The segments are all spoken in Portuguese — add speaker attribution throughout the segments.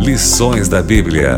Speaker 1: Lições da Bíblia.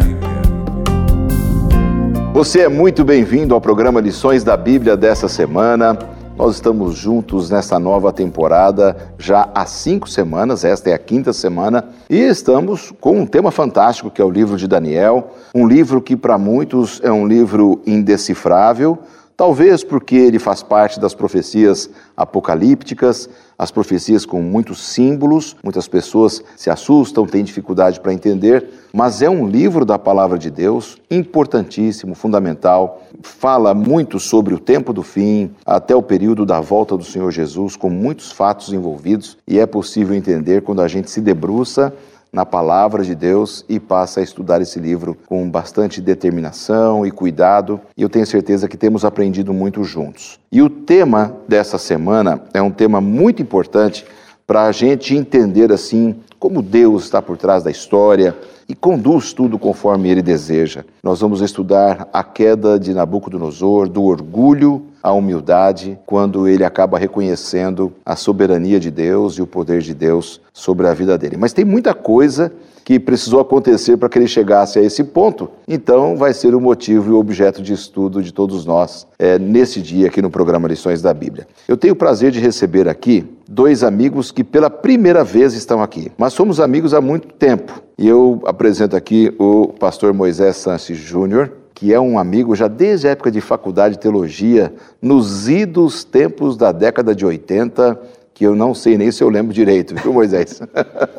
Speaker 2: Você é muito bem-vindo ao programa Lições da Bíblia dessa semana. Nós estamos juntos nessa nova temporada já há cinco semanas, esta é a quinta semana, e estamos com um tema fantástico que é o livro de Daniel, um livro que para muitos é um livro indecifrável, Talvez porque ele faz parte das profecias apocalípticas, as profecias com muitos símbolos, muitas pessoas se assustam, têm dificuldade para entender, mas é um livro da palavra de Deus importantíssimo, fundamental. Fala muito sobre o tempo do fim, até o período da volta do Senhor Jesus, com muitos fatos envolvidos, e é possível entender quando a gente se debruça na palavra de Deus e passa a estudar esse livro com bastante determinação e cuidado, e eu tenho certeza que temos aprendido muito juntos. E o tema dessa semana é um tema muito importante para a gente entender assim como Deus está por trás da história e conduz tudo conforme ele deseja. Nós vamos estudar a queda de Nabucodonosor, do orgulho à humildade, quando ele acaba reconhecendo a soberania de Deus e o poder de Deus sobre a vida dele. Mas tem muita coisa que precisou acontecer para que ele chegasse a esse ponto. Então, vai ser o motivo e o objeto de estudo de todos nós é, nesse dia aqui no programa Lições da Bíblia. Eu tenho o prazer de receber aqui dois amigos que pela primeira vez estão aqui, mas somos amigos há muito tempo. E eu apresento aqui o pastor Moisés Sanches Júnior, que é um amigo já desde a época de faculdade de teologia, nos idos tempos da década de 80, que eu não sei nem se eu lembro direito, viu, Moisés?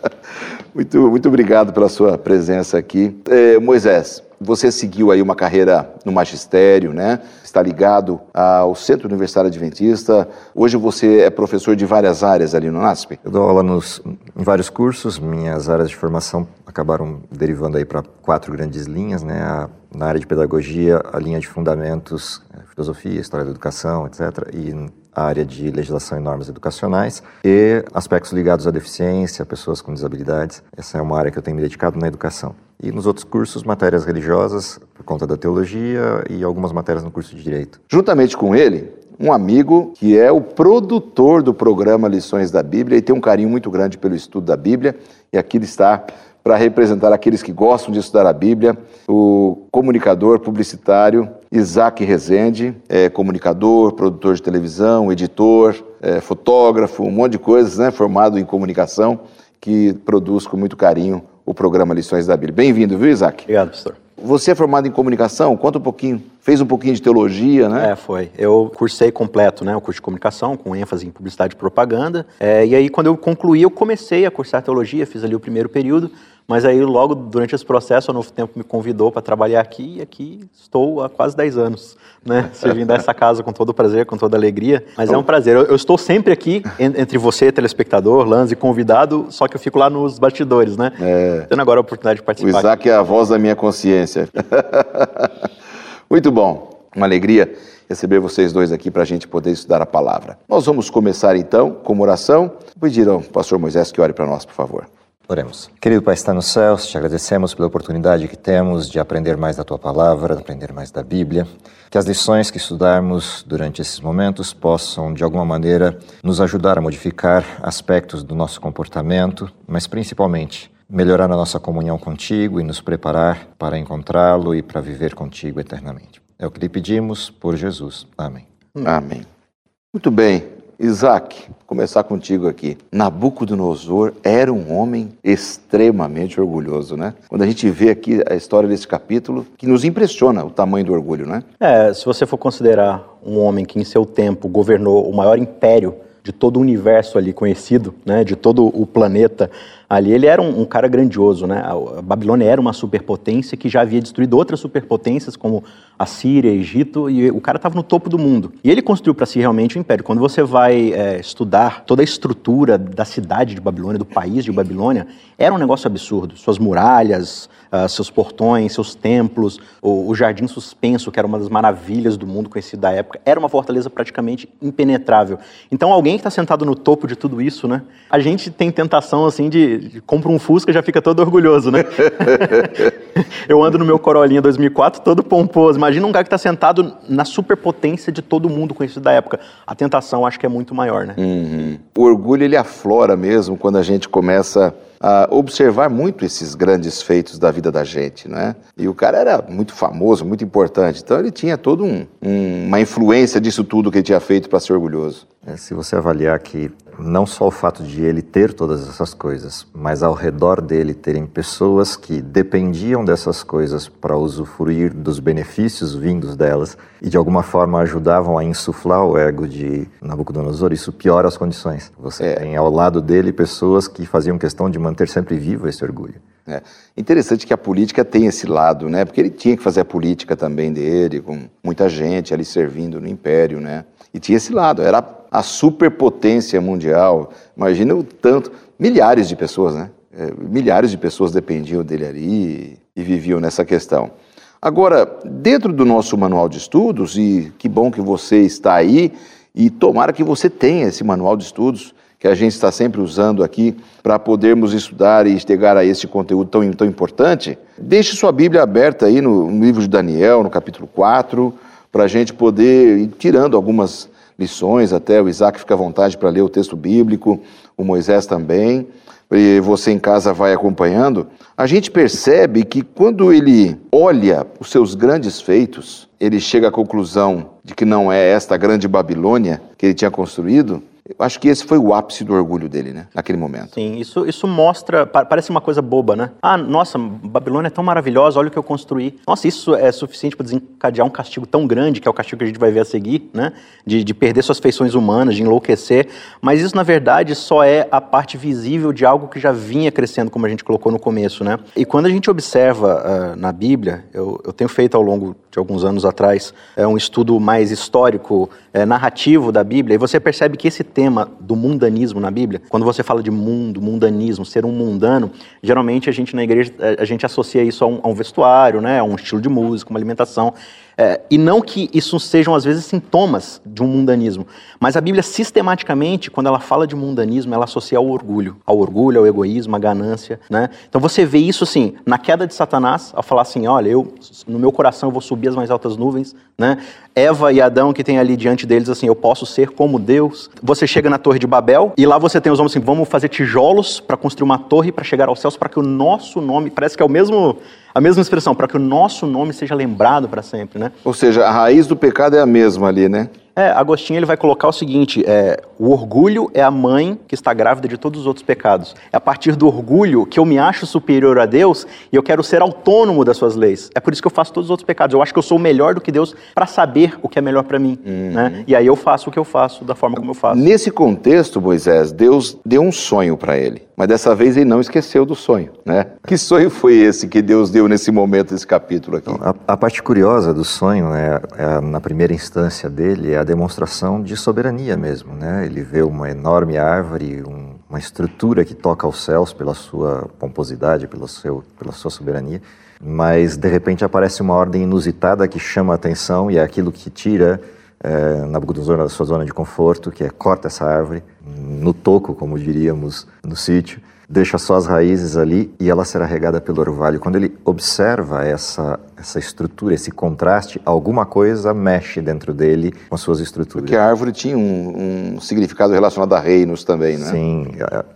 Speaker 2: muito, muito obrigado pela sua presença aqui. É, Moisés, você seguiu aí uma carreira no magistério, né? Está ligado ao Centro Universitário Adventista. Hoje você é professor de várias áreas ali no NASP.
Speaker 3: Eu dou aula nos, em vários cursos. Minhas áreas de formação acabaram derivando aí para quatro grandes linhas, né? A, na área de pedagogia, a linha de fundamentos, filosofia, história da educação, etc. E a área de legislação e normas educacionais e aspectos ligados à deficiência, pessoas com desabilidades. Essa é uma área que eu tenho me dedicado na educação. E nos outros cursos, matérias religiosas, por conta da teologia e algumas matérias no curso de direito.
Speaker 2: Juntamente com ele, um amigo que é o produtor do programa Lições da Bíblia e tem um carinho muito grande pelo estudo da Bíblia. E aqui ele está para representar aqueles que gostam de estudar a Bíblia, o comunicador publicitário Isaac Rezende, é comunicador, produtor de televisão, editor, é, fotógrafo, um monte de coisas, né, formado em comunicação, que produz com muito carinho o programa Lições da Bíblia. Bem-vindo, viu, Isaac?
Speaker 4: Obrigado, pastor.
Speaker 2: Você é formado em comunicação, conta um pouquinho, fez um pouquinho de teologia, né?
Speaker 4: É, foi. Eu cursei completo, né, o curso de comunicação, com ênfase em publicidade e propaganda. É, e aí, quando eu concluí, eu comecei a cursar teologia, fiz ali o primeiro período. Mas aí, logo durante esse processo, o Novo Tempo me convidou para trabalhar aqui e aqui estou há quase 10 anos, né? Servindo essa casa com todo prazer, com toda alegria. Mas é um prazer. Eu, eu estou sempre aqui, entre você, telespectador, Lanz e convidado, só que eu fico lá nos bastidores, né? É. Tendo agora a oportunidade de participar.
Speaker 2: O Isaac aqui. é a voz da minha consciência. Muito bom. Uma alegria receber vocês dois aqui para a gente poder estudar a palavra. Nós vamos começar então com uma oração. Vou pedir ao pastor Moisés que ore para nós, por favor.
Speaker 3: Oremos. Querido Pai, está nos céus, te agradecemos pela oportunidade que temos de aprender mais da Tua palavra, de aprender mais da Bíblia. Que as lições que estudarmos durante esses momentos possam, de alguma maneira, nos ajudar a modificar aspectos do nosso comportamento, mas principalmente melhorar a nossa comunhão contigo e nos preparar para encontrá-lo e para viver contigo eternamente. É o que lhe pedimos por Jesus. Amém.
Speaker 2: Amém. Muito bem. Isaac, começar contigo aqui. Nabucodonosor era um homem extremamente orgulhoso, né? Quando a gente vê aqui a história desse capítulo, que nos impressiona o tamanho do orgulho, né?
Speaker 4: É, se você for considerar um homem que em seu tempo governou o maior império de todo o universo ali conhecido, né, de todo o planeta ali, ele era um, um, cara grandioso, né? A Babilônia era uma superpotência que já havia destruído outras superpotências como a Síria, Egito, e o cara estava no topo do mundo. E ele construiu para si realmente um império. Quando você vai é, estudar toda a estrutura da cidade de Babilônia, do país de Babilônia, era um negócio absurdo. Suas muralhas, uh, seus portões, seus templos, o, o, Jardim Suspenso, que era uma das maravilhas do mundo conhecido da época, era uma fortaleza praticamente impenetrável. Então, alguém que está sentado no topo de tudo isso, né? A gente tem tentação, assim, de compra um Fusca já fica todo orgulhoso, né? eu ando no meu Corolinha 2004 todo pomposo. Imagina um cara que está sentado na superpotência de todo mundo conhecido da época. A tentação acho que é muito maior, né?
Speaker 2: Uhum. O orgulho ele aflora mesmo quando a gente começa a observar muito esses grandes feitos da vida da gente, né? E o cara era muito famoso, muito importante, então ele tinha todo um, um, uma influência disso tudo que ele tinha feito para ser orgulhoso.
Speaker 3: É, se você avaliar que não só o fato de ele ter todas essas coisas, mas ao redor dele terem pessoas que dependiam dessas coisas para usufruir dos benefícios vindos delas e de alguma forma ajudavam a insuflar o ego de Nabucodonosor, isso piora as condições. Você é. tem ao lado dele pessoas que faziam questão de manter sempre vivo esse orgulho.
Speaker 2: É. Interessante que a política tem esse lado, né? Porque ele tinha que fazer a política também dele, com muita gente ali servindo no império, né? E tinha esse lado, era a superpotência mundial. Imagina o tanto, milhares de pessoas, né? É, milhares de pessoas dependiam dele ali e viviam nessa questão. Agora, dentro do nosso manual de estudos, e que bom que você está aí, e tomara que você tenha esse manual de estudos que a gente está sempre usando aqui para podermos estudar e chegar a esse conteúdo tão, tão importante. Deixe sua Bíblia aberta aí no, no livro de Daniel, no capítulo 4, para a gente poder ir tirando algumas lições, até o Isaac fica à vontade para ler o texto bíblico, o Moisés também, e você em casa vai acompanhando, a gente percebe que quando ele olha os seus grandes feitos, ele chega à conclusão de que não é esta grande Babilônia que ele tinha construído, eu acho que esse foi o ápice do orgulho dele, né? Naquele momento.
Speaker 4: Sim, isso, isso mostra, parece uma coisa boba, né? Ah, nossa, Babilônia é tão maravilhosa, olha o que eu construí. Nossa, isso é suficiente para desencadear um castigo tão grande, que é o castigo que a gente vai ver a seguir, né? De, de perder suas feições humanas, de enlouquecer. Mas isso, na verdade, só é a parte visível de algo que já vinha crescendo, como a gente colocou no começo, né? E quando a gente observa uh, na Bíblia, eu, eu tenho feito ao longo de alguns anos atrás, é um estudo mais histórico, é, narrativo da Bíblia, e você percebe que esse tema do mundanismo na Bíblia, quando você fala de mundo, mundanismo, ser um mundano, geralmente a gente na igreja a gente associa isso a um, a um vestuário, né, a um estilo de música, uma alimentação. É, e não que isso sejam, às vezes, sintomas de um mundanismo, mas a Bíblia, sistematicamente, quando ela fala de mundanismo, ela associa ao orgulho, ao orgulho, ao egoísmo, à ganância. Né? Então você vê isso assim, na queda de Satanás, ao falar assim: olha, eu, no meu coração eu vou subir as mais altas nuvens. Né? Eva e Adão, que tem ali diante deles, assim, eu posso ser como Deus. Você chega na Torre de Babel e lá você tem os homens assim: vamos fazer tijolos para construir uma torre para chegar aos céus, para que o nosso nome, parece que é o mesmo a mesma expressão, para que o nosso nome seja lembrado para sempre, né?
Speaker 2: Ou seja, a raiz do pecado é a mesma ali, né?
Speaker 4: É, Agostinho ele vai colocar o seguinte: é, o orgulho é a mãe que está grávida de todos os outros pecados. É a partir do orgulho que eu me acho superior a Deus e eu quero ser autônomo das suas leis. É por isso que eu faço todos os outros pecados. Eu acho que eu sou melhor do que Deus para saber o que é melhor para mim. Uhum. Né? E aí eu faço o que eu faço da forma como eu faço.
Speaker 2: Nesse contexto, Moisés, Deus deu um sonho para ele. Mas dessa vez ele não esqueceu do sonho, né? Que sonho foi esse que Deus deu nesse momento, nesse capítulo aqui?
Speaker 3: Então, a, a, parte curiosa do sonho, né, é, na primeira instância dele, é a demonstração de soberania mesmo, né? Ele vê uma enorme árvore, um, uma estrutura que toca aos céus pela sua pomposidade, pelo seu, pela sua soberania, mas de repente aparece uma ordem inusitada que chama a atenção e é aquilo que tira é, Nabucodonosor da sua zona de conforto, que é corta essa árvore, no toco, como diríamos no sítio, deixa só as raízes ali e ela será regada pelo orvalho. Quando ele observa essa essa estrutura, esse contraste, alguma coisa mexe dentro dele com as suas estruturas.
Speaker 2: Porque a árvore tinha um, um significado relacionado a reinos também, né?
Speaker 3: Sim,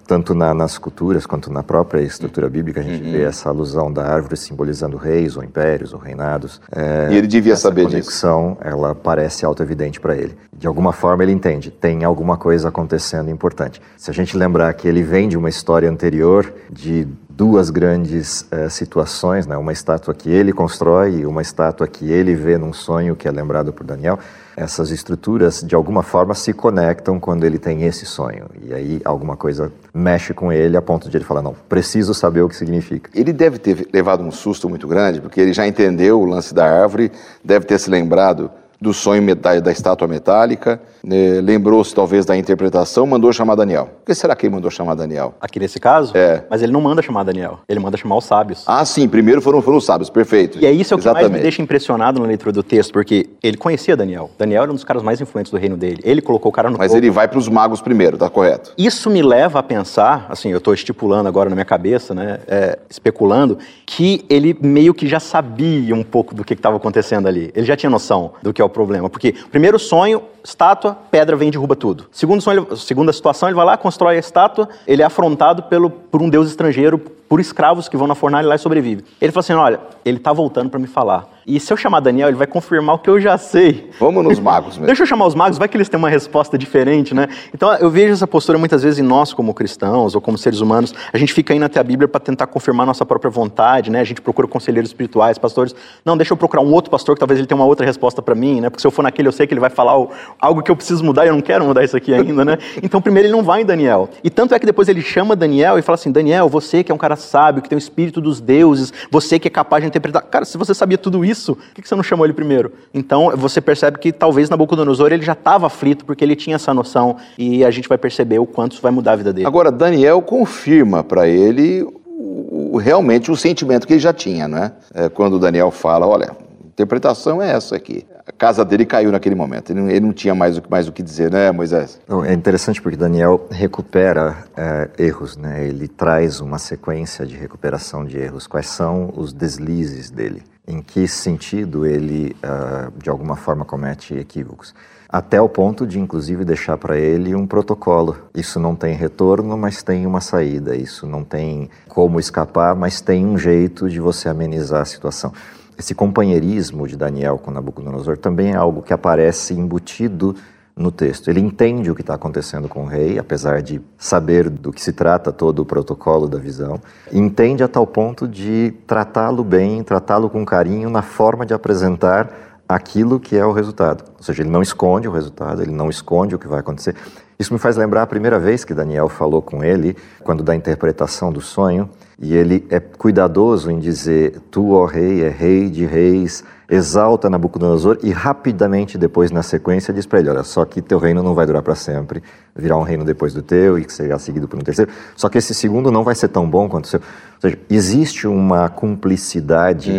Speaker 3: tanto na, nas culturas quanto na própria estrutura bíblica a gente uhum. vê essa alusão da árvore simbolizando reis ou impérios ou reinados.
Speaker 2: É, e ele devia saber
Speaker 3: disso. Conexão, ela parece auto-evidente para ele. De alguma forma ele entende, tem alguma coisa acontecendo importante. Se a gente lembrar que ele vem de uma história anterior de duas grandes uh, situações, né? uma estátua que ele constrói e uma estátua que ele vê num sonho que é lembrado por Daniel. Essas estruturas, de alguma forma, se conectam quando ele tem esse sonho. E aí alguma coisa mexe com ele a ponto de ele falar: não, preciso saber o que significa.
Speaker 2: Ele deve ter levado um susto muito grande, porque ele já entendeu o lance da árvore, deve ter se lembrado do sonho da, da estátua metálica, né, lembrou-se talvez da interpretação, mandou chamar Daniel. Por que será que ele mandou chamar Daniel?
Speaker 4: Aqui nesse caso?
Speaker 2: É.
Speaker 4: Mas ele não manda chamar Daniel, ele manda chamar os sábios.
Speaker 2: Ah, sim, primeiro foram, foram os sábios, perfeito.
Speaker 4: E é isso é o que mais me deixa impressionado na leitura do texto, porque ele conhecia Daniel. Daniel era um dos caras mais influentes do reino dele. Ele colocou o cara no
Speaker 2: Mas
Speaker 4: topo.
Speaker 2: ele vai para os magos primeiro, tá correto?
Speaker 4: Isso me leva a pensar, assim, eu estou estipulando agora na minha cabeça, né, é, especulando, que ele meio que já sabia um pouco do que estava acontecendo ali. Ele já tinha noção do que é o problema. Porque, primeiro sonho, estátua, pedra vem e derruba tudo. Segundo sonho, ele- segunda situação, ele vai lá, constrói a estátua, ele é afrontado pelo, por um deus estrangeiro, por escravos que vão na fornalha lá e sobrevive. Ele fala assim, olha, ele está voltando para me falar. E se eu chamar Daniel, ele vai confirmar o que eu já sei.
Speaker 2: Vamos nos magos mesmo.
Speaker 4: Deixa eu chamar os magos, vai que eles têm uma resposta diferente, né? Então eu vejo essa postura muitas vezes em nós, como cristãos ou como seres humanos, a gente fica indo até a Bíblia para tentar confirmar nossa própria vontade, né? A gente procura conselheiros espirituais, pastores. Não, deixa eu procurar um outro pastor que talvez ele tenha uma outra resposta para mim, né? Porque se eu for naquele, eu sei que ele vai falar algo que eu preciso mudar e eu não quero mudar isso aqui ainda, né? Então primeiro ele não vai em Daniel. E tanto é que depois ele chama Daniel e fala assim: Daniel, você que é um cara sábio, que tem o espírito dos deuses, você que é capaz de interpretar. Cara, se você sabia tudo isso, por que você não chamou ele primeiro? Então você percebe que talvez Nabucodonosor ele já estava aflito porque ele tinha essa noção e a gente vai perceber o quanto isso vai mudar a vida dele.
Speaker 2: Agora, Daniel confirma para ele o- realmente o sentimento que ele já tinha, né? É, quando Daniel fala, olha, interpretação é essa aqui. A casa dele caiu naquele momento. Ele não, ele não tinha mais o, mais o que dizer, né, Moisés?
Speaker 3: Então, é interessante porque Daniel recupera é, erros, né? Ele traz uma sequência de recuperação de erros. Quais são os deslizes dele? Em que sentido ele, ah, de alguma forma, comete equívocos? Até o ponto de, inclusive, deixar para ele um protocolo. Isso não tem retorno, mas tem uma saída. Isso não tem como escapar, mas tem um jeito de você amenizar a situação. Esse companheirismo de Daniel com Nabucodonosor também é algo que aparece embutido no texto. Ele entende o que está acontecendo com o rei, apesar de saber do que se trata todo o protocolo da visão. Entende a tal ponto de tratá-lo bem, tratá-lo com carinho na forma de apresentar aquilo que é o resultado. Ou seja, ele não esconde o resultado, ele não esconde o que vai acontecer. Isso me faz lembrar a primeira vez que Daniel falou com ele, quando da interpretação do sonho, e ele é cuidadoso em dizer: Tu, ó rei, é rei de reis, exalta Nabucodonosor, e rapidamente depois, na sequência, diz para ele: Olha, só que teu reino não vai durar para sempre, virá um reino depois do teu e que será seguido por um terceiro. Só que esse segundo não vai ser tão bom quanto o seu. Ou seja, existe uma cumplicidade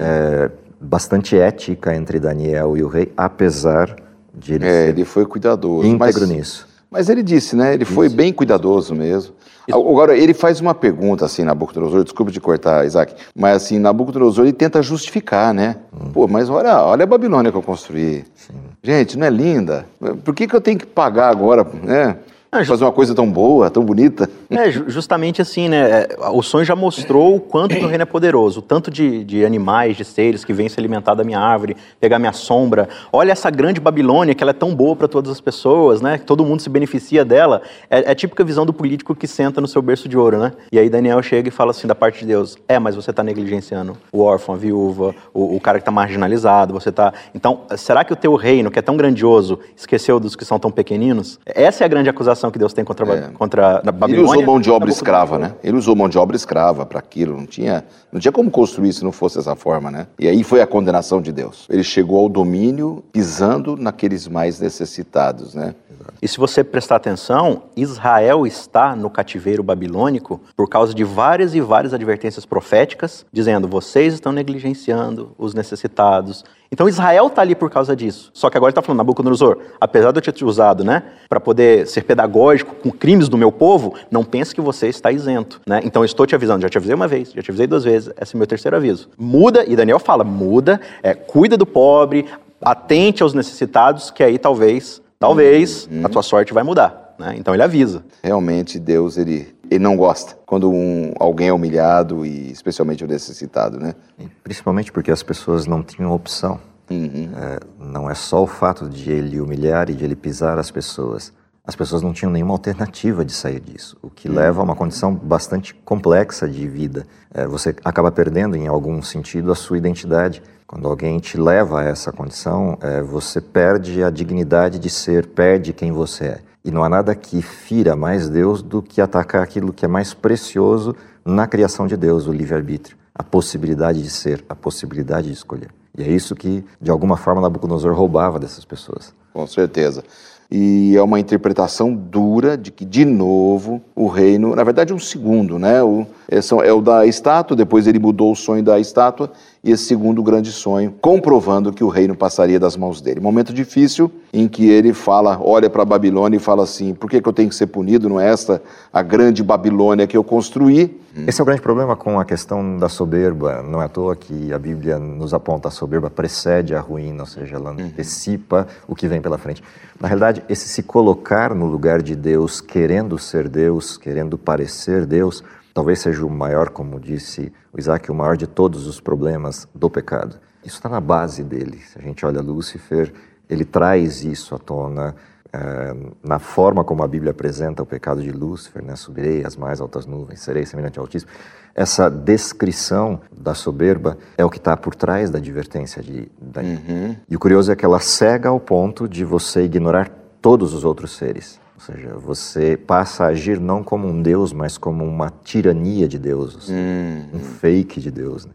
Speaker 3: é, bastante ética entre Daniel e o rei, apesar de ele
Speaker 2: É,
Speaker 3: ser
Speaker 2: ele foi cuidadoso.
Speaker 3: íntegro
Speaker 2: mas,
Speaker 3: nisso.
Speaker 2: Mas ele disse, né? Ele foi bem cuidadoso mesmo. Agora, ele faz uma pergunta assim, Nabucodonosor, desculpa te cortar, Isaac, mas assim, Nabucodonosor, ele tenta justificar, né?
Speaker 3: Hum.
Speaker 2: Pô, mas olha, olha a Babilônia que eu construí. Gente, não é linda? Por que, que eu tenho que pagar agora, né?
Speaker 4: Ah,
Speaker 2: Fazer uma coisa tão boa, tão bonita?
Speaker 4: É, ju- justamente assim, né? é, O sonho já mostrou o quanto meu reino é poderoso, o tanto de, de animais, de seres que vêm se alimentar da minha árvore, pegar minha sombra. Olha essa grande Babilônia, que ela é tão boa para todas as pessoas, né? Que todo mundo se beneficia dela. É, é a típica visão do político que senta no seu berço de ouro, né? E aí Daniel chega e fala assim da parte de Deus: É, mas você está negligenciando o órfão, a viúva, o, o cara que está marginalizado, você está. Então, será que o teu reino, que é tão grandioso, esqueceu dos que são tão pequeninos? Essa é a grande acusação que Deus tem contra, Ba- contra a
Speaker 2: Ele
Speaker 4: Babilônia.
Speaker 2: usou mão de obra escrava, né? Ele usou mão de obra escrava para aquilo. Não tinha, não tinha como construir se não fosse dessa forma, né? E aí foi a condenação de Deus. Ele chegou ao domínio pisando naqueles mais necessitados, né?
Speaker 4: E se você prestar atenção, Israel está no cativeiro babilônico por causa de várias e várias advertências proféticas, dizendo: vocês estão negligenciando os necessitados. Então Israel está ali por causa disso. Só que agora está falando, Nabucodonosor, apesar de eu ter te usado, né, para poder ser pedagógico com crimes do meu povo, não pense que você está isento, né? Então estou te avisando, já te avisei uma vez, já te avisei duas vezes, esse é o meu terceiro aviso. Muda, e Daniel fala, muda, é, cuida do pobre, atente aos necessitados, que aí talvez talvez a tua sorte vai mudar. Né? Então ele avisa.
Speaker 2: Realmente Deus ele, ele não gosta quando um, alguém é humilhado e especialmente o necessitado, né?
Speaker 3: E Principalmente porque as pessoas não tinham opção. É, não é só o fato de ele humilhar e de ele pisar as pessoas. As pessoas não tinham nenhuma alternativa de sair disso, o que leva a uma condição bastante complexa de vida. É, você acaba perdendo, em algum sentido, a sua identidade. Quando alguém te leva a essa condição, é, você perde a dignidade de ser, perde quem você é. E não há nada que fira mais Deus do que atacar aquilo que é mais precioso na criação de Deus, o livre-arbítrio, a possibilidade de ser, a possibilidade de escolher. E é isso que, de alguma forma, Nabucodonosor roubava dessas pessoas.
Speaker 2: Com certeza. E é uma interpretação dura de que, de novo, o reino, na verdade, um segundo, né? O, é, é o da estátua, depois ele mudou o sonho da estátua, e esse segundo grande sonho, comprovando que o reino passaria das mãos dele. Momento difícil em que ele fala, olha para a Babilônia e fala assim: por que, que eu tenho que ser punido? Não é esta a grande Babilônia que eu construí?
Speaker 3: Esse é o grande problema com a questão da soberba. Não é à toa que a Bíblia nos aponta a soberba precede a ruína, ou seja, ela antecipa o que vem pela frente. Na realidade, esse se colocar no lugar de Deus, querendo ser Deus, querendo parecer Deus, talvez seja o maior, como disse o Isaac, o maior de todos os problemas do pecado. Isso está na base dele. Se a gente olha Lúcifer, ele traz isso à tona é, na forma como a Bíblia apresenta o pecado de Lúcifer, né? subirei às mais altas nuvens, serei semelhante ao Altíssimo. Essa descrição da soberba é o que está por trás da advertência de Daniel. Uhum. E o curioso é que ela cega ao ponto de você ignorar todos os outros seres. Ou seja, você passa a agir não como um Deus, mas como uma tirania de Deus, uhum. um fake de Deus. Né?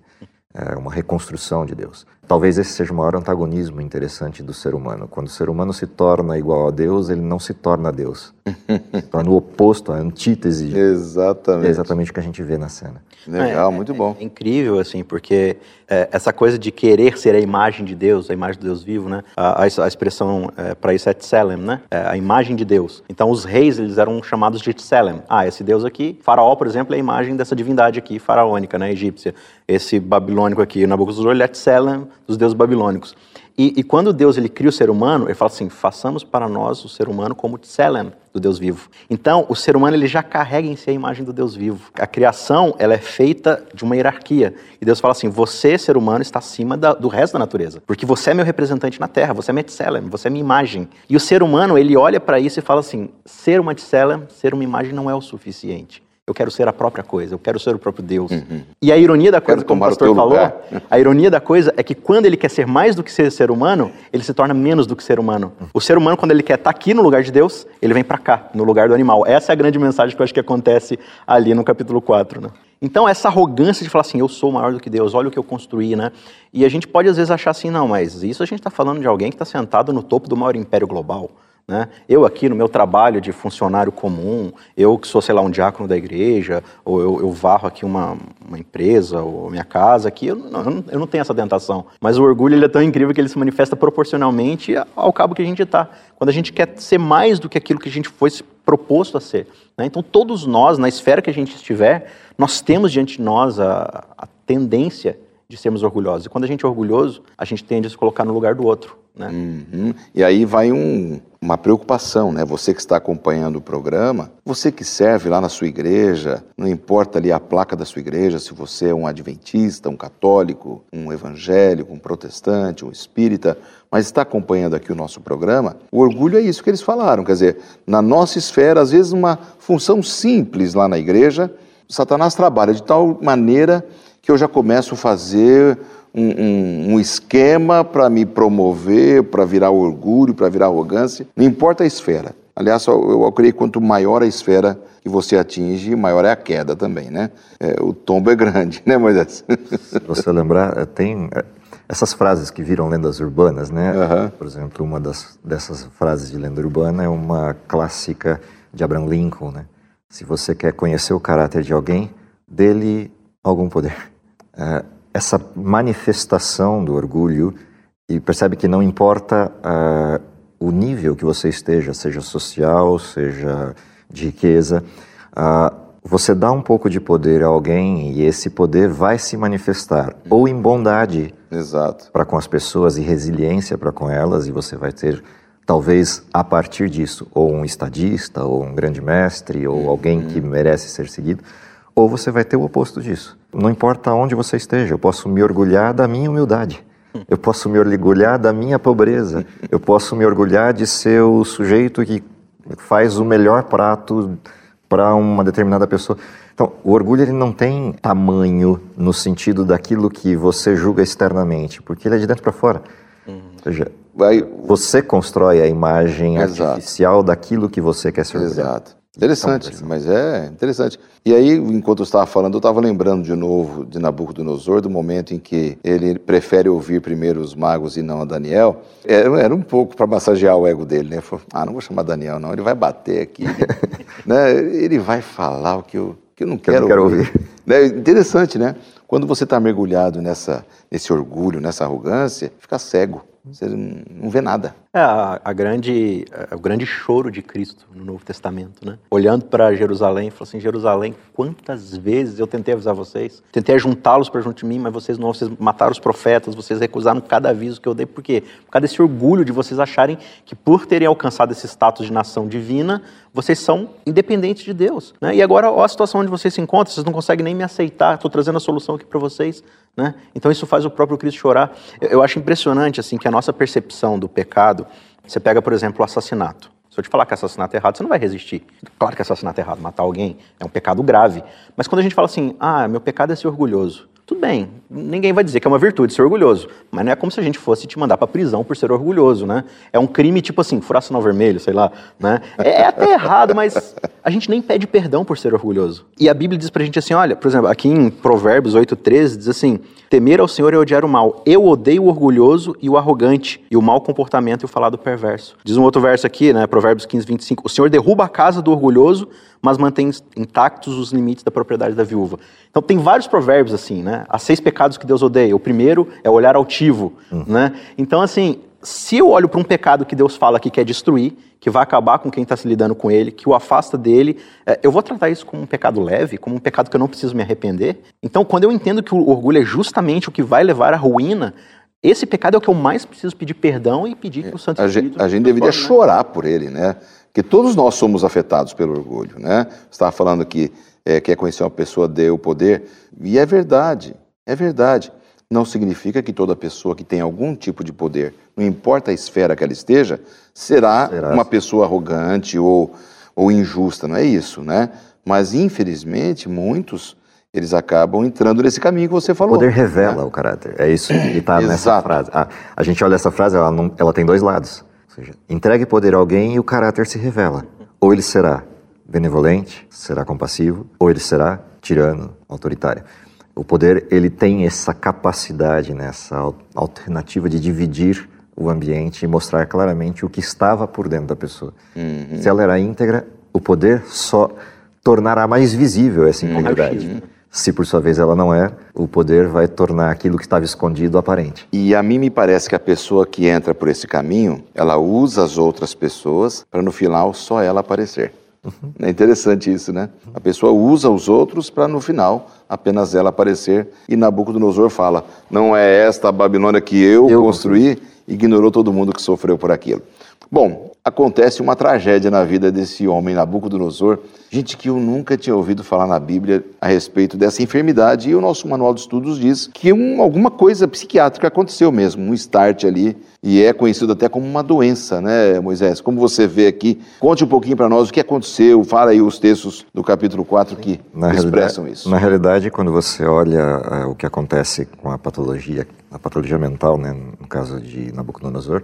Speaker 3: é uma reconstrução de Deus. Talvez esse seja o maior antagonismo interessante do ser humano. Quando o ser humano se torna igual a Deus, ele não se torna Deus. se torna o oposto, a antítese.
Speaker 2: Exatamente.
Speaker 3: É exatamente o que a gente vê na cena.
Speaker 2: Legal, é, muito bom.
Speaker 4: É, é, incrível, assim, porque é, essa coisa de querer ser a imagem de Deus, a imagem do Deus vivo, né? A, a, a expressão é, para isso é Tselem, né? É a imagem de Deus. Então, os reis, eles eram chamados de Tselem. Ah, esse Deus aqui, Faraó, por exemplo, é a imagem dessa divindade aqui, faraônica, né? Egípcia. Esse babilônico aqui, Nabucodonosor, ele é Tselem dos deuses babilônicos. E, e, quando Deus ele cria o ser humano, ele fala assim: façamos para nós o ser humano como Tselem, do Deus vivo. Então, o ser humano ele já carrega em si a imagem do Deus vivo. A criação ela é feita de uma hierarquia. E Deus fala assim: você, ser humano, está acima da, do resto da natureza. Porque você é meu representante na terra, você é minha Tselem, você é minha imagem. E o ser humano, ele olha para isso e fala assim: ser uma Tselem, ser uma imagem não é o suficiente. Eu quero ser a própria coisa, eu quero ser o próprio Deus. Uhum. E a ironia da coisa, como o pastor falou, lugar. a ironia da coisa é que quando ele quer ser mais do que ser ser humano, ele se torna menos do que ser humano. Uhum. O ser humano, quando ele quer estar aqui no lugar de Deus, ele vem para cá, no lugar do animal. Essa é a grande mensagem que eu acho que acontece ali no capítulo 4, né? Então, essa arrogância de falar assim, eu sou maior do que Deus, olha o que eu construí, né? E a gente pode às vezes achar assim, não, mas isso a gente está falando de alguém que está sentado no topo do maior império global. Né? Eu aqui no meu trabalho de funcionário comum, eu que sou, sei lá, um diácono da igreja, ou eu, eu varro aqui uma, uma, empresa, ou minha casa aqui, eu não, eu não tenho essa tentação. Mas o orgulho ele é tão incrível que ele se manifesta proporcionalmente ao cabo que a gente está. Quando a gente quer ser mais do que aquilo que a gente foi proposto a ser. Né? Então todos nós, na esfera que a gente estiver, nós temos diante de nós a, a tendência de sermos orgulhosos. E quando a gente é orgulhoso, a gente tende a se colocar no lugar do outro. Né?
Speaker 2: Uhum. E aí vai um, uma preocupação, né? Você que está acompanhando o programa, você que serve lá na sua igreja, não importa ali a placa da sua igreja, se você é um adventista, um católico, um evangélico, um protestante, um espírita, mas está acompanhando aqui o nosso programa, o orgulho é isso que eles falaram, quer dizer, na nossa esfera, às vezes uma função simples lá na igreja, Satanás trabalha de tal maneira que eu já começo a fazer um, um, um esquema para me promover, para virar orgulho, para virar arrogância. Não importa a esfera. Aliás, eu, eu creio que quanto maior a esfera que você atinge, maior é a queda também, né? É, o tombo é grande, né, Moisés?
Speaker 3: Se você lembrar, é, tem é, essas frases que viram lendas urbanas, né? Uhum. Por exemplo, uma das, dessas frases de lenda urbana é uma clássica de Abraham Lincoln, né? Se você quer conhecer o caráter de alguém, dele algum poder. É, essa manifestação do orgulho e percebe que não importa uh, o nível que você esteja, seja social, seja de riqueza, uh, você dá um pouco de poder a alguém e esse poder vai se manifestar ou em bondade para com as pessoas e resiliência para com elas e você vai ter talvez a partir disso ou um estadista ou um grande mestre ou alguém que uhum. merece ser seguido ou você vai ter o oposto disso. Não importa onde você esteja, eu posso me orgulhar da minha humildade. Eu posso me orgulhar da minha pobreza. Eu posso me orgulhar de ser o sujeito que faz o melhor prato para uma determinada pessoa. Então, o orgulho ele não tem tamanho no sentido daquilo que você julga externamente, porque ele é de dentro para fora. Uhum. Ou seja, Vai... você constrói a imagem Exato. artificial daquilo que você quer ser orgulhado.
Speaker 2: Exato. Interessante, mas é interessante. E aí, enquanto eu estava falando, eu estava lembrando de novo de Nabucodonosor, do momento em que ele prefere ouvir primeiro os magos e não a Daniel. Era, era um pouco para massagear o ego dele, né? Falou, ah, não vou chamar Daniel, não, ele vai bater aqui. né? Ele vai falar o que eu, que eu não quero,
Speaker 3: eu não quero
Speaker 2: ouvir.
Speaker 3: ouvir.
Speaker 2: Né? Interessante, né? Quando você está mergulhado nessa, nesse orgulho, nessa arrogância, fica cego. Você não vê nada.
Speaker 4: É a, a grande, a, o grande choro de Cristo no Novo Testamento, né? Olhando para Jerusalém, falou assim: Jerusalém, quantas vezes eu tentei avisar vocês, tentei juntá-los para junto de mim, mas vocês não, vocês mataram os profetas, vocês recusaram cada aviso que eu dei, por quê? Por causa desse orgulho de vocês acharem que por terem alcançado esse status de nação divina, vocês são independentes de Deus. Né? E agora, olha a situação onde vocês se encontram, vocês não conseguem nem me aceitar, estou trazendo a solução aqui para vocês. Né? Então isso faz o próprio Cristo chorar. Eu, eu acho impressionante assim que a nossa percepção do pecado, você pega, por exemplo, o assassinato. Se eu te falar que assassinato é errado, você não vai resistir. Claro que assassinato é errado, matar alguém é um pecado grave. Mas quando a gente fala assim, ah, meu pecado é ser orgulhoso, tudo bem, ninguém vai dizer que é uma virtude ser orgulhoso, mas não é como se a gente fosse te mandar para prisão por ser orgulhoso, né? É um crime tipo assim, furar sinal vermelho, sei lá, né? É, é até errado, mas a gente nem pede perdão por ser orgulhoso. E a Bíblia diz pra gente assim, olha, por exemplo, aqui em Provérbios 8:13 diz assim: "Temer ao Senhor é odiar o mal. Eu odeio o orgulhoso e o arrogante, e o mau comportamento e o falado perverso." Diz um outro verso aqui, né, Provérbios 15:25, "O Senhor derruba a casa do orgulhoso, mas mantém intactos os limites da propriedade da viúva." Então tem vários provérbios assim, né? Há seis pecados que Deus odeia. O primeiro é o olhar altivo, uhum. né? Então assim, se eu olho para um pecado que Deus fala que quer destruir, que vai acabar com quem está se lidando com ele, que o afasta dele, é, eu vou tratar isso como um pecado leve, como um pecado que eu não preciso me arrepender. Então, quando eu entendo que o orgulho é justamente o que vai levar à ruína, esse pecado é o que eu mais preciso pedir perdão e pedir que o Santo
Speaker 2: Espírito... A gente, a gente deveria né? chorar por ele, né? Porque todos nós somos afetados pelo orgulho, né? Você estava falando que é, quer conhecer uma pessoa, dê o poder, e é verdade, é verdade não significa que toda pessoa que tem algum tipo de poder, não importa a esfera que ela esteja, será, será? uma pessoa arrogante ou, ou injusta, não é isso, né? Mas, infelizmente, muitos eles acabam entrando nesse caminho que você falou.
Speaker 3: O poder revela né? o caráter. É isso que está nessa frase. Ah, a gente olha essa frase, ela, não, ela tem dois lados. Ou seja, entregue poder a alguém e o caráter se revela. Ou ele será benevolente, será compassivo, ou ele será tirano, autoritário. O poder ele tem essa capacidade, né, essa alternativa de dividir o ambiente e mostrar claramente o que estava por dentro da pessoa. Uhum. Se ela era íntegra, o poder só tornará mais visível essa integridade. Uhum. Se por sua vez ela não é, o poder vai tornar aquilo que estava escondido aparente.
Speaker 2: E a mim me parece que a pessoa que entra por esse caminho, ela usa as outras pessoas para no final só ela aparecer. Uhum. É interessante isso, né? A pessoa usa os outros para no final apenas ela aparecer. E Nabucodonosor fala: Não é esta a Babilônia que eu, eu construí? Ignorou todo mundo que sofreu por aquilo. Bom, acontece uma tragédia na vida desse homem, Nabucodonosor. Gente que eu nunca tinha ouvido falar na Bíblia a respeito dessa enfermidade. E o nosso manual de estudos diz que um, alguma coisa psiquiátrica aconteceu mesmo, um start ali. E é conhecido até como uma doença, né, Moisés? Como você vê aqui, conte um pouquinho para nós o que aconteceu. Fala aí os textos do capítulo 4 que na expressam isso.
Speaker 3: Na realidade, quando você olha uh, o que acontece com a patologia, a patologia mental, né, no caso de Nabucodonosor,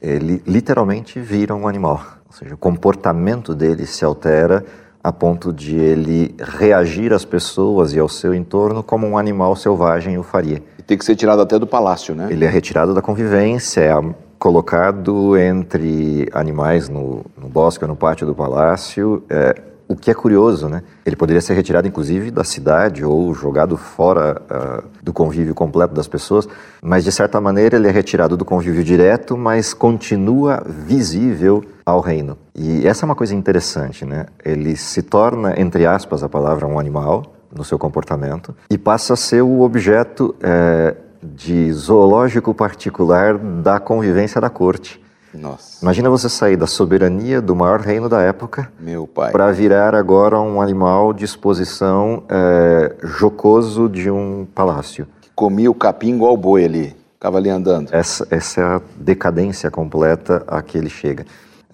Speaker 3: ele literalmente vira um animal. Ou seja, o comportamento dele se altera a ponto de ele reagir às pessoas e ao seu entorno como um animal selvagem o faria.
Speaker 2: E tem que ser tirado até do palácio, né?
Speaker 3: Ele é retirado da convivência, é colocado entre animais no, no bosque ou no pátio do palácio. É, o que é curioso, né? Ele poderia ser retirado, inclusive, da cidade ou jogado fora uh, do convívio completo das pessoas, mas de certa maneira ele é retirado do convívio direto, mas continua visível ao reino. E essa é uma coisa interessante, né? Ele se torna, entre aspas, a palavra um animal no seu comportamento e passa a ser o objeto é, de zoológico particular da convivência da corte.
Speaker 2: Nossa.
Speaker 3: Imagina você sair da soberania do maior reino da época para virar agora um animal de exposição é, jocoso de um palácio.
Speaker 2: Que comia o capim igual o boi ali, ficava ali andando.
Speaker 3: Essa, essa é a decadência completa a que ele chega.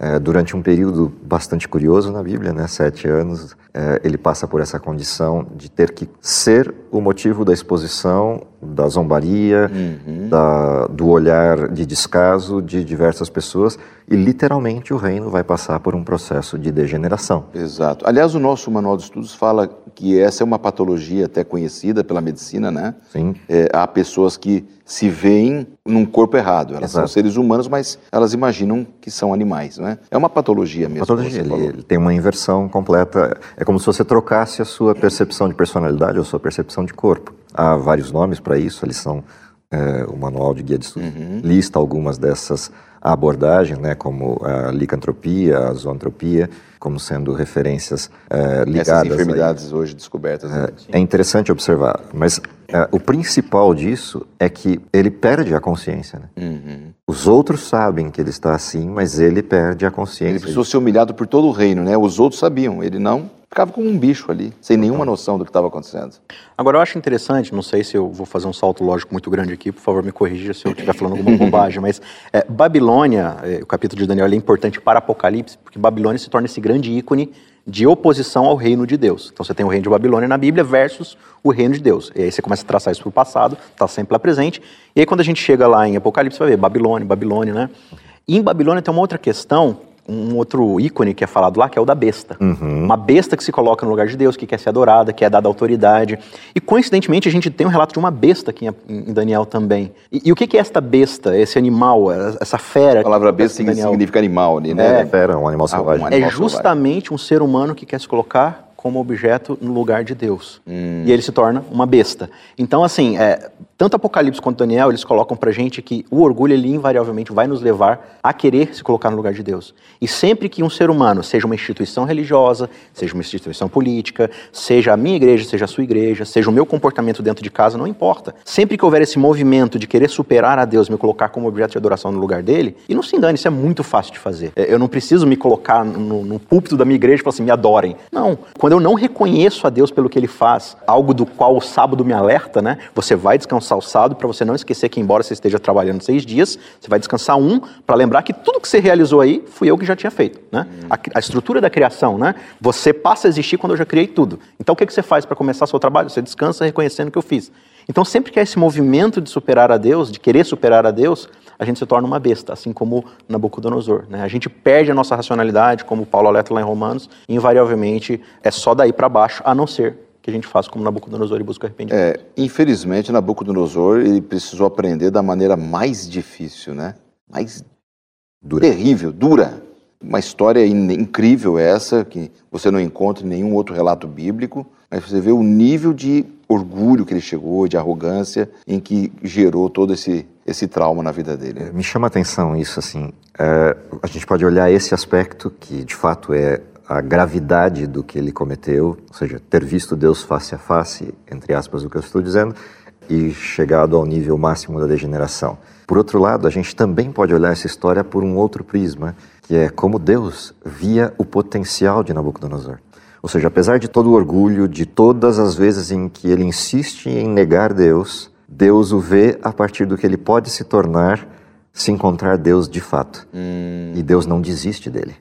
Speaker 3: é, durante um período bastante curioso na Bíblia, né, sete anos, é, ele passa por essa condição de ter que ser o motivo da exposição, da zombaria, uhum. da, do olhar de descaso de diversas pessoas e literalmente o reino vai passar por um processo de degeneração.
Speaker 2: Exato. Aliás, o nosso manual de estudos fala que essa é uma patologia até conhecida pela medicina, né?
Speaker 3: Sim.
Speaker 2: É, há pessoas que se veem num corpo errado. Elas Exato. são seres humanos, mas elas imaginam que são animais, não é? É uma patologia mesmo.
Speaker 3: Patologia. Ele, ele, tem uma inversão completa. É como se você trocasse a sua percepção de personalidade ou a sua percepção de corpo. Há vários nomes para isso. Eles são é, o manual de guia de estudo uhum. lista algumas dessas abordagens, né, como a licantropia, a zoantropia, como sendo referências é, ligadas. Essas
Speaker 2: enfermidades hoje descobertas.
Speaker 3: Né? É, é, interessante observar, mas é, o principal disso é que ele perde a consciência. Né? Uhum. Os outros sabem que ele está assim, mas ele perde a consciência.
Speaker 2: Ele precisou ser humilhado por todo o reino, né? Os outros sabiam, ele não ficava como um bicho ali, sem nenhuma noção do que estava acontecendo.
Speaker 4: Agora, eu acho interessante, não sei se eu vou fazer um salto lógico muito grande aqui, por favor me corrija se eu estiver falando alguma bobagem, mas é, Babilônia, é, o capítulo de Daniel é importante para Apocalipse, porque Babilônia se torna esse grande ícone de oposição ao reino de Deus. Então você tem o reino de Babilônia na Bíblia versus o reino de Deus. E aí você começa a traçar isso para o passado, está sempre lá presente. E aí quando a gente chega lá em Apocalipse, você vai ver Babilônia, Babilônia, né? E em Babilônia tem uma outra questão um outro ícone que é falado lá, que é o da besta. Uhum. Uma besta que se coloca no lugar de Deus, que quer ser adorada, que é dada autoridade. E coincidentemente a gente tem um relato de uma besta aqui em Daniel também. E, e o que é esta besta, esse animal, essa fera? A
Speaker 2: palavra besta significa animal ali,
Speaker 3: né? É, fera, um animal selvagem. Ah, um
Speaker 4: animal é justamente selvagem. um ser humano que quer se colocar como objeto no lugar de Deus. Hum. E ele se torna uma besta. Então, assim, é, tanto Apocalipse quanto Daniel, eles colocam pra gente que o orgulho, ele invariavelmente vai nos levar a querer se colocar no lugar de Deus. E sempre que um ser humano, seja uma instituição religiosa, seja uma instituição política, seja a minha igreja, seja a sua igreja, seja o meu comportamento dentro de casa, não importa. Sempre que houver esse movimento de querer superar a Deus, me colocar como objeto de adoração no lugar dele, e não se engane, isso é muito fácil de fazer. É, eu não preciso me colocar no, no púlpito da minha igreja e falar assim, me adorem. Não. Quando eu não reconheço a Deus pelo que ele faz, algo do qual o sábado me alerta, né? Você vai descansar salsado para você não esquecer que, embora você esteja trabalhando seis dias, você vai descansar um para lembrar que tudo que você realizou aí fui eu que já tinha feito. Né? A, a, estrutura da criação, né? Você passa a existir quando eu já criei tudo. Então o que, que você faz para começar seu trabalho? Você descansa reconhecendo que eu fiz. Então sempre que há esse movimento de superar a Deus, de querer superar a Deus, a gente se torna uma besta, assim como Nabucodonosor. Né? A gente perde a nossa racionalidade, como Paulo alerta lá em Romanos, e invariavelmente é só daí para baixo, a não ser que a gente faz como Nabucodonosor e busca arrependimento.
Speaker 2: É, infelizmente, Nabucodonosor ele precisou aprender da maneira mais difícil, né? Mais dura. terrível, dura. Uma história incrível essa, que você não encontra em nenhum outro relato bíblico, mas você vê o nível de orgulho que ele chegou, de arrogância, em que gerou todo esse, esse trauma na vida dele.
Speaker 3: Me chama a atenção isso, assim, é, a gente pode olhar esse aspecto, que de fato é a gravidade do que ele cometeu, ou seja, ter visto Deus face a face, entre aspas, o que eu estou dizendo, e chegado ao nível máximo da degeneração. Por outro lado, a gente também pode olhar essa história por um outro prisma, que é como Deus via o potencial de Nabucodonosor. Ou seja, apesar de todo o orgulho, de todas as vezes em que ele insiste em negar Deus, Deus o vê a partir do que ele pode se tornar se encontrar Deus de fato. Hum. E Deus não desiste dele.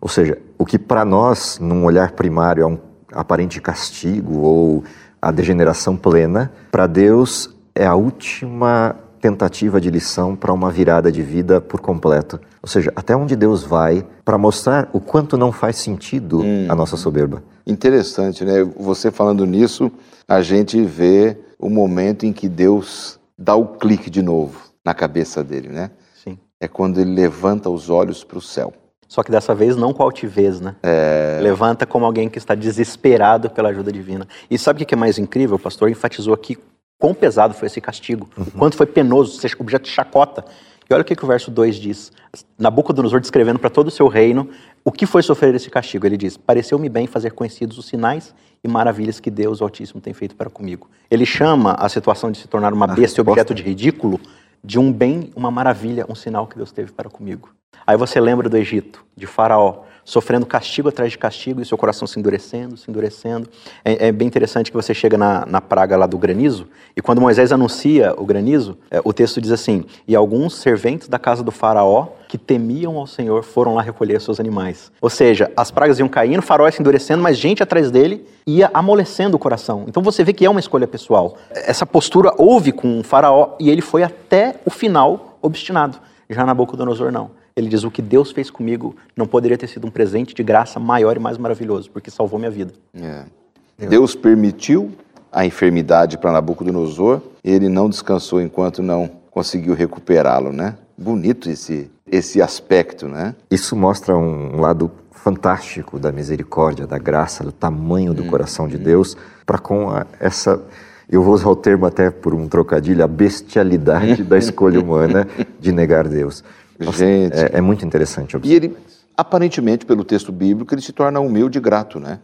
Speaker 3: Ou seja, o que para nós, num olhar primário, é um aparente castigo ou a degeneração plena, para Deus é a última tentativa de lição para uma virada de vida por completo. Ou seja, até onde Deus vai para mostrar o quanto não faz sentido hum. a nossa soberba.
Speaker 2: Interessante, né? Você falando nisso, a gente vê o momento em que Deus dá o clique de novo na cabeça dele, né?
Speaker 4: Sim.
Speaker 2: É quando ele levanta os olhos para o céu.
Speaker 4: Só que dessa vez não com altivez, né?
Speaker 2: É...
Speaker 4: Levanta como alguém que está desesperado pela ajuda divina. E sabe o que é mais incrível? O pastor enfatizou aqui quão pesado foi esse castigo, uhum. quanto foi penoso, ser objeto de chacota. E olha o que, que o verso 2 diz. Nabucodonosor descrevendo para todo o seu reino o que foi sofrer esse castigo. Ele diz: Pareceu-me bem fazer conhecidos os sinais e maravilhas que Deus, Altíssimo, tem feito para comigo. Ele chama a situação de se tornar uma besta e objeto de ridículo de um bem, uma maravilha, um sinal que Deus teve para comigo. Aí você lembra do Egito, de Faraó, sofrendo castigo atrás de castigo e seu coração se endurecendo, se endurecendo. É, é bem interessante que você chega na, na, praga lá do granizo, e quando Moisés anuncia o granizo, é, o texto diz assim: E alguns serventes da casa do Faraó que temiam ao Senhor foram lá recolher seus animais. Ou seja, as pragas iam caindo, o faraó ia se endurecendo, mas gente atrás dele ia amolecendo o coração. Então você vê que é uma escolha pessoal. Essa postura houve com o faraó e ele foi até o final obstinado. Já Nabucodonosor não. Ele diz: O que Deus fez comigo não poderia ter sido um presente de graça maior e mais maravilhoso, porque salvou minha vida.
Speaker 2: É. Deus permitiu a enfermidade para Nabucodonosor, ele não descansou enquanto não conseguiu recuperá-lo, né? Bonito esse, esse aspecto, né?
Speaker 3: Isso mostra um lado fantástico da misericórdia, da graça, do tamanho do hum, coração de hum. Deus para com a, essa eu vou usar o termo até por um trocadilho, a bestialidade da escolha humana de negar Deus. Gente. É, é, muito interessante
Speaker 2: observar. E ele, aparentemente, pelo texto bíblico, ele se torna humilde e grato, né?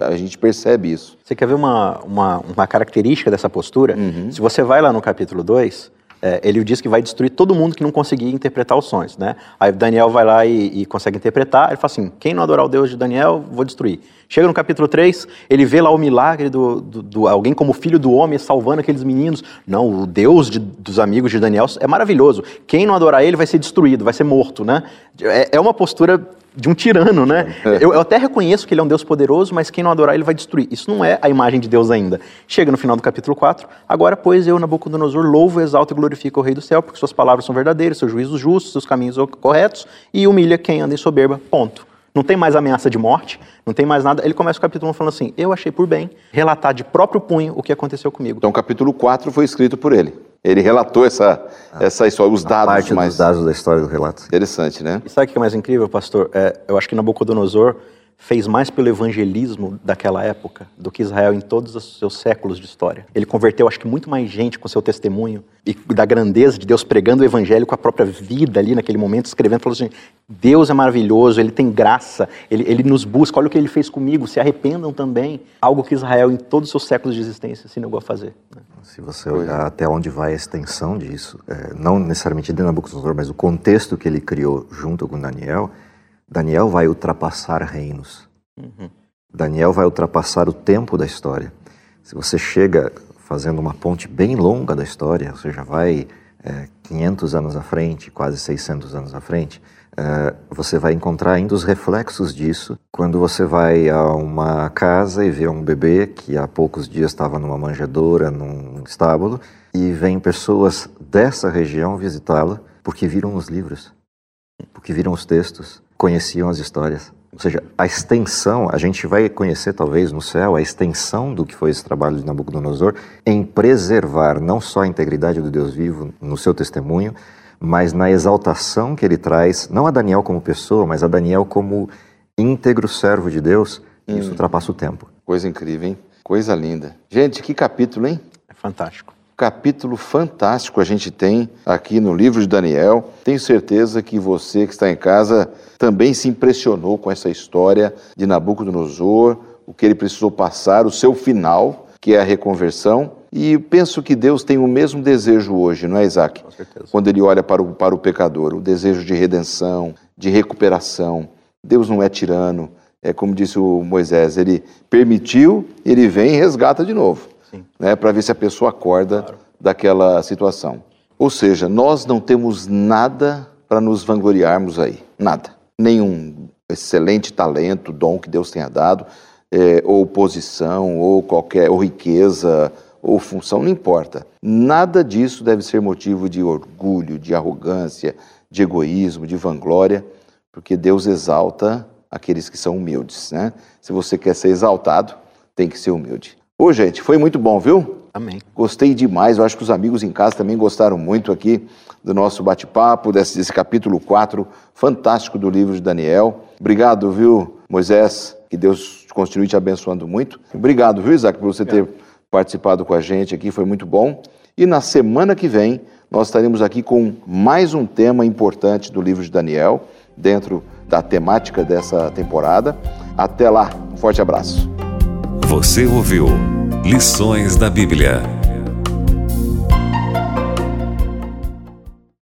Speaker 2: A gente percebe isso.
Speaker 4: Você quer ver uma, uma, uma característica dessa postura? Uhum. Se você vai lá no capítulo 2, é, ele diz que vai destruir todo mundo que não conseguir interpretar os sonhos, né? Aí Daniel vai lá e, e, consegue interpretar, ele fala assim, quem não adorar o Deus de Daniel, vou destruir. Chega no capítulo 3, ele vê lá o milagre do, do, do alguém como filho do homem salvando aqueles meninos. Não, o Deus de, dos amigos de Daniel é maravilhoso. Quem não adorar ele vai ser destruído, vai ser morto, né? É, é uma postura de um tirano, né? É. Eu, eu, até reconheço que ele é um Deus poderoso, mas quem não adorar ele vai destruir. Isso não é a imagem de Deus ainda. Chega no final do capítulo 4. Agora, pois, eu, Nabucodonosor, louvo, exalto e glorifico o Rei do céu, porque suas palavras são verdadeiras, seus juízos justos, seus caminhos corretos, e humilha quem anda em soberba. Ponto. Não tem mais ameaça de morte, não tem mais nada. Ele começa o capítulo 1 falando assim: Eu achei por bem relatar de próprio punho o que aconteceu comigo.
Speaker 2: Então, o capítulo 4 foi escrito por ele. Ele relatou essa, ah, essa história, os dados
Speaker 3: parte
Speaker 2: mais.
Speaker 3: Dos dados da história do relato.
Speaker 2: Interessante, né?
Speaker 4: E sabe o que é mais incrível, pastor? É, eu acho que Nabucodonosor fez mais pelo evangelismo daquela época do que Israel em todos os seus séculos de história. Ele converteu, acho que muito mais gente com seu testemunho e da grandeza de Deus pregando o evangelho com a própria vida ali naquele momento, escrevendo, falou assim: Deus é maravilhoso, Ele tem graça, Ele, ele nos busca, olha o que Ele fez comigo, se arrependam também. Algo que Israel em todos os seus séculos de existência se negou a fazer. Né?
Speaker 3: Se você olhar até onde vai a extensão disso, é, não necessariamente de Nabucodonosor, mas o contexto que ele criou junto com Daniel, Daniel vai ultrapassar reinos. Uhum. Daniel vai ultrapassar o tempo da história. Se você chega fazendo uma ponte bem longa da história, você já vai é, 500 anos à frente, quase 600 anos à frente, é, você vai encontrar ainda os reflexos disso quando você vai a uma casa e vê um bebê que há poucos dias estava numa manjedoura, num estábulo, e vem pessoas dessa região visitá-lo porque viram os livros, porque viram os textos, conheciam as histórias. Ou seja, a extensão, a gente vai conhecer talvez no céu a extensão do que foi esse trabalho de Nabucodonosor em preservar não só a integridade do Deus vivo no seu testemunho, mas na exaltação que ele traz, não a Daniel como pessoa, mas a Daniel como íntegro servo de Deus, hum. isso ultrapassa o tempo.
Speaker 2: Coisa incrível, hein? Coisa linda. Gente, que capítulo, hein?
Speaker 4: É fantástico
Speaker 2: capítulo fantástico a gente tem aqui no livro de Daniel. Tenho certeza que você que está em casa também se impressionou com essa história de Nabucodonosor, o que ele precisou passar, o seu final, que é a reconversão. E penso que Deus tem o mesmo desejo hoje, não é, Isaac?
Speaker 4: Com certeza.
Speaker 2: Quando ele olha para o, para o pecador, o desejo de redenção, de recuperação. Deus não é tirano, é como disse o Moisés, ele permitiu, ele vem e resgata de novo né, para ver se a pessoa acorda claro. daquela situação. Ou seja, nós não temos nada para nos vangloriarmos aí, nada. Nenhum excelente talento, dom que Deus tenha dado, é, ou posição, ou qualquer, ou riqueza, ou função, não importa. Nada disso deve ser motivo de orgulho, de arrogância, de egoísmo, de vanglória, porque Deus exalta aqueles que são humildes, né? Se você quer ser exaltado, tem que ser humilde. Ô, gente, foi muito bom, viu?
Speaker 4: Amém.
Speaker 2: Gostei demais. Eu acho que os amigos em casa também gostaram muito aqui do nosso bate-papo, desse, desse, capítulo 4 fantástico do livro de Daniel. Obrigado, viu, Moisés? Que Deus continue te abençoando muito. Obrigado, viu, Isaac, por você ter participado com a gente aqui. Foi muito bom. E na semana que vem, nós estaremos aqui com mais um tema importante do livro de Daniel, dentro da temática dessa temporada. Até lá. Um forte abraço.
Speaker 1: Você ouviu Lições da Bíblia